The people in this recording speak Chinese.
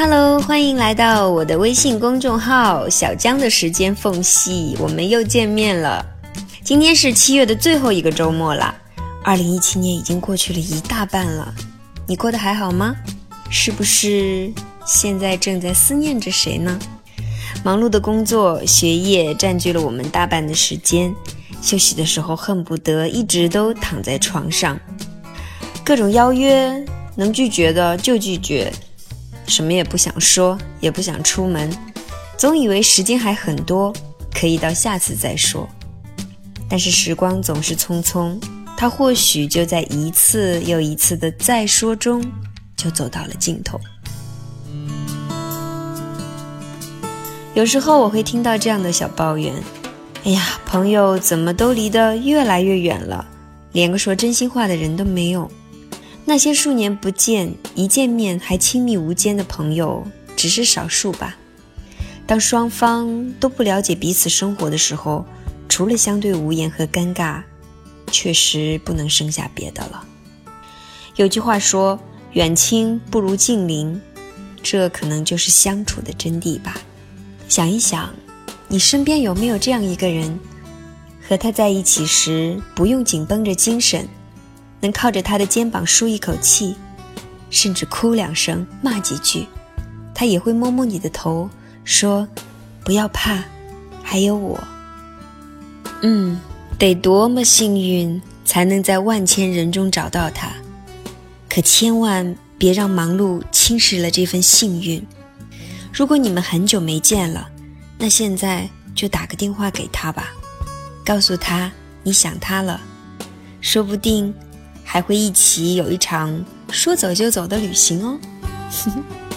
Hello，欢迎来到我的微信公众号“小江的时间缝隙”，我们又见面了。今天是七月的最后一个周末了，二零一七年已经过去了一大半了，你过得还好吗？是不是现在正在思念着谁呢？忙碌的工作、学业占据了我们大半的时间，休息的时候恨不得一直都躺在床上。各种邀约能拒绝的就拒绝，什么也不想说，也不想出门，总以为时间还很多，可以到下次再说。但是时光总是匆匆，它或许就在一次又一次的再说中，就走到了尽头。有时候我会听到这样的小抱怨：“哎呀，朋友怎么都离得越来越远了，连个说真心话的人都没有。那些数年不见，一见面还亲密无间的朋友，只是少数吧。当双方都不了解彼此生活的时候，除了相对无言和尴尬，确实不能剩下别的了。有句话说：远亲不如近邻，这可能就是相处的真谛吧。”想一想，你身边有没有这样一个人，和他在一起时不用紧绷着精神，能靠着他的肩膀舒一口气，甚至哭两声、骂几句，他也会摸摸你的头，说：“不要怕，还有我。”嗯，得多么幸运才能在万千人中找到他，可千万别让忙碌侵蚀了这份幸运。如果你们很久没见了，那现在就打个电话给他吧，告诉他你想他了，说不定还会一起有一场说走就走的旅行哦。